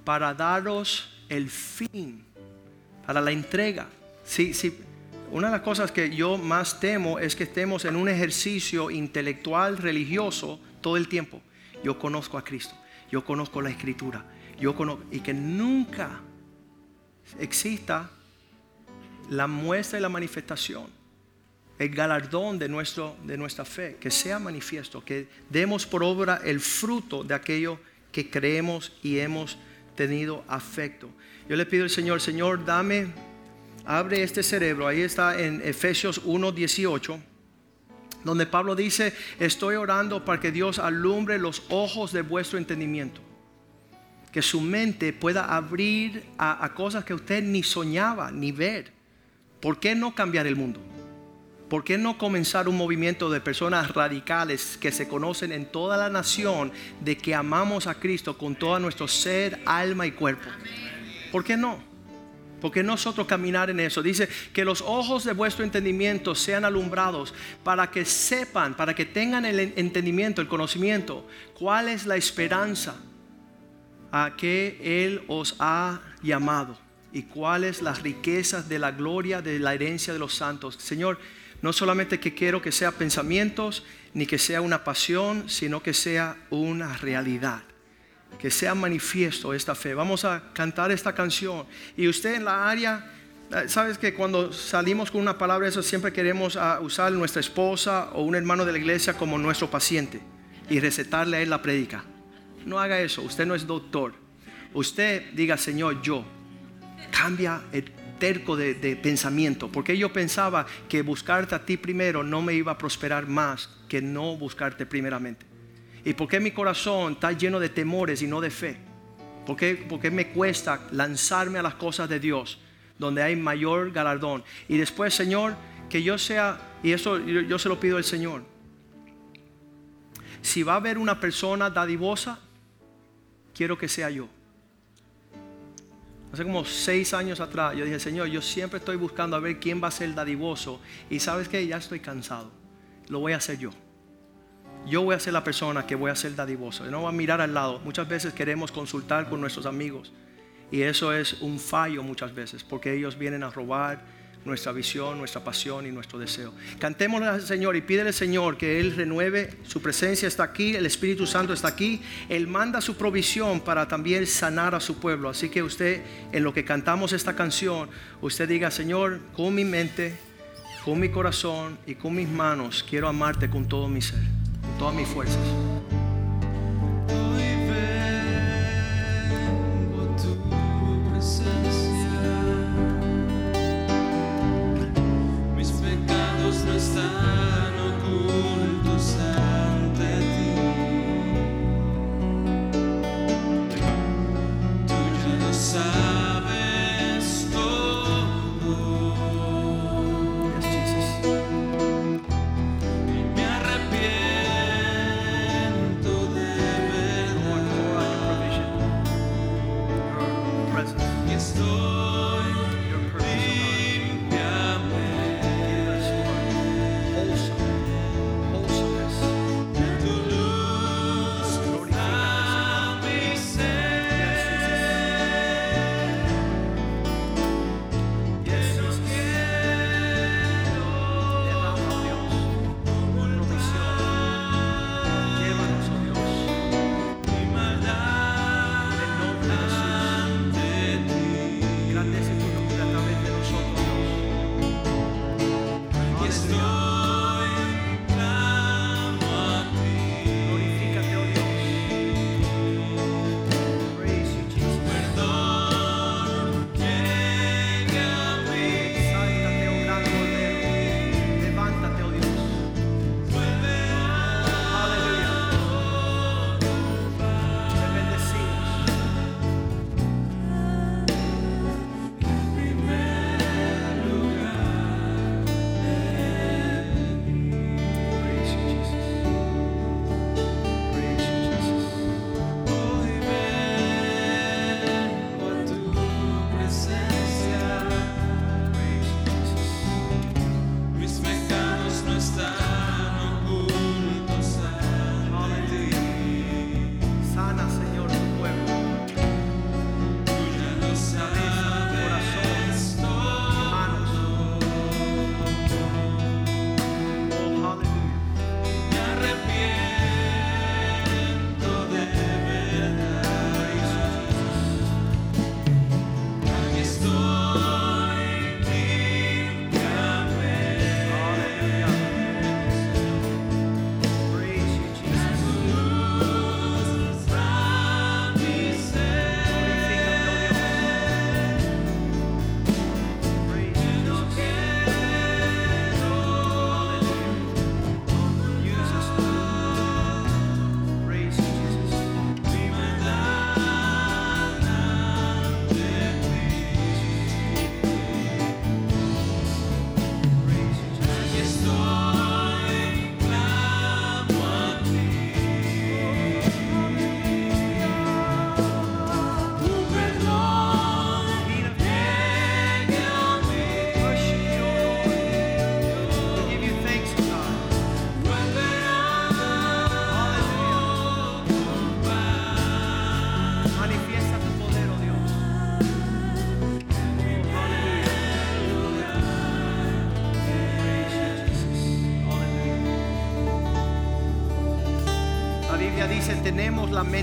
S2: para daros el fin, para la entrega. Sí, sí. Una de las cosas que yo más temo es que estemos en un ejercicio intelectual religioso todo el tiempo. Yo conozco a Cristo, yo conozco la Escritura, yo conozco y que nunca exista la muestra y la manifestación, el galardón de, nuestro, de nuestra fe, que sea manifiesto, que demos por obra el fruto de aquello que creemos y hemos tenido afecto. Yo le pido al Señor, Señor, dame, abre este cerebro, ahí está en Efesios 1:18, donde Pablo dice, estoy orando para que Dios alumbre los ojos de vuestro entendimiento, que su mente pueda abrir a, cosas que usted ni soñaba ni ver. ¿Por qué no cambiar el mundo? ¿Por qué no comenzar un movimiento de personas radicales que se conocen en toda la nación de que amamos a Cristo con todo nuestro ser, alma y cuerpo? ¿Por qué no? ¿Por qué nosotros caminar en eso? Dice que los ojos de vuestro entendimiento sean alumbrados para que sepan, para que tengan el entendimiento, el conocimiento, cuál es la esperanza a que Él os ha llamado y cuáles las riquezas de la gloria de la herencia de los santos. Señor, no solamente que quiero que sea pensamientos, ni que sea una pasión, sino que sea una realidad. Que sea manifiesto esta fe. Vamos a cantar esta canción. Y usted en la área, eh, sabes que cuando salimos con una palabra, eso siempre queremos ah, usar nuestra esposa o un hermano de la iglesia como nuestro paciente y recetarle a él la prédica. No haga eso, usted no es doctor. Usted diga, Señor, yo. Cambia el terco de, pensamiento, porque yo pensaba que buscarte a ti primero no me iba a prosperar más que no buscarte primeramente. ¿Y por qué mi corazón está lleno de temores y no de fe? ¿Por qué, porque me cuesta lanzarme a las cosas de Dios, donde hay mayor galardón? Y después, Señor, que yo sea, y eso yo, yo se lo pido al Señor, si va a haber una persona dadivosa, quiero que sea yo. Hace como seis años atrás yo dije, Señor, yo siempre estoy buscando a ver quién va a ser dadivoso. Y sabes que ya estoy cansado. Lo voy a hacer yo. Yo voy a ser la persona que voy a ser dadivoso. Yo no voy a mirar al lado. Muchas veces queremos consultar con nuestros amigos. Y eso es un fallo muchas veces. Porque ellos vienen a robar nuestra visión, nuestra pasión y nuestro deseo. Cantemos al Señor y pídele al Señor que Él renueve, su presencia está aquí, el Espíritu Santo está aquí, Él manda su provisión para también sanar a su pueblo. Así que usted, en lo que cantamos esta canción, usted diga, Señor, con mi mente, con mi corazón y con mis manos, quiero amarte con todo mi ser, todas mis fuerzas.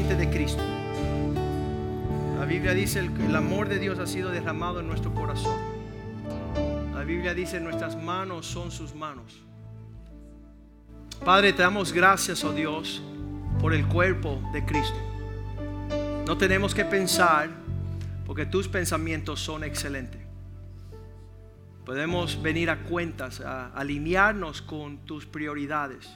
S2: De Cristo. La Biblia dice, el, el amor de Dios ha sido derramado en nuestro corazón. La Biblia dice, nuestras manos son sus manos. Padre, te damos gracias, oh Dios, por el cuerpo de Cristo. No tenemos que pensar porque tus pensamientos son excelentes. Podemos venir a cuentas, a alinearnos con tus prioridades.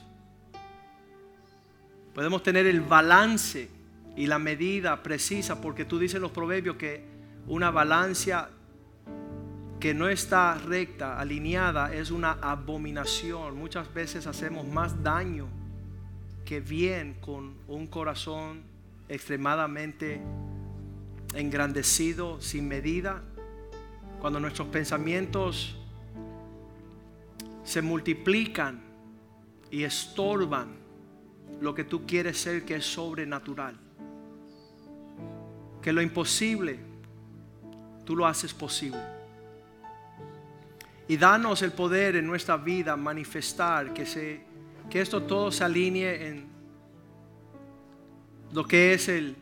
S2: Podemos tener el balance y la medida precisa, porque tú dices en los proverbios que una balanza que no está recta, alineada, es una abominación. Muchas veces hacemos más daño que bien con un corazón extremadamente engrandecido, sin medida. Cuando nuestros pensamientos se multiplican y estorban lo que tú quieres ser, que es sobrenatural. Que lo imposible, tú lo haces posible. Y danos el poder en nuestra vida manifestar que, se, que esto todo se alinee en lo que es el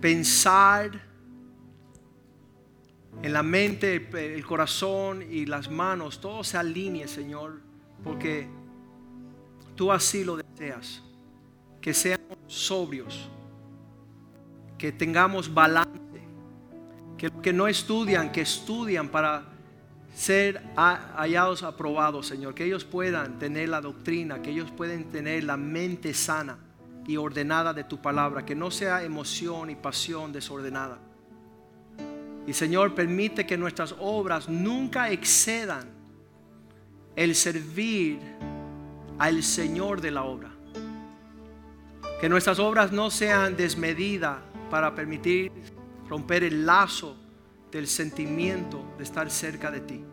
S2: pensar en la mente, el corazón y las manos, todo se alinee, Señor, porque tú así lo deseas. Que seamos sobrios, que tengamos balance, que los que no estudian, que estudian para ser hallados aprobados, Señor, que ellos puedan tener la doctrina, que ellos puedan tener la mente sana y ordenada de tu palabra, que no sea emoción y pasión desordenada. Y Señor, permite que nuestras obras nunca excedan el servir al Señor de la obra. Que nuestras obras no sean desmedidas para permitir romper el lazo del sentimiento de estar cerca de ti.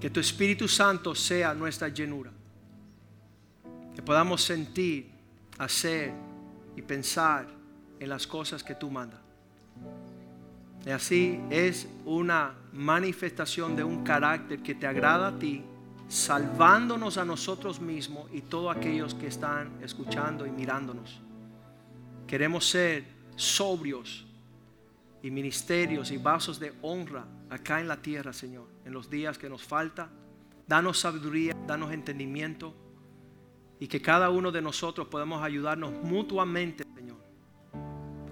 S2: Que tu Espíritu Santo sea nuestra llenura. Que podamos sentir, hacer y pensar en las cosas que tú mandas. Y así es una manifestación de un carácter que te agrada a ti, salvándonos a nosotros mismos y todos aquellos que están escuchando y mirándonos. Queremos ser sobrios y ministerios y vasos de honra acá en la tierra, Señor, en los días que nos falta. Danos sabiduría, danos entendimiento y que cada uno de nosotros podamos ayudarnos mutuamente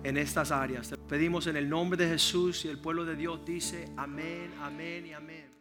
S2: en estas áreas. Te pedimos en el nombre de Jesús y el pueblo de Dios dice amén, amén y amén.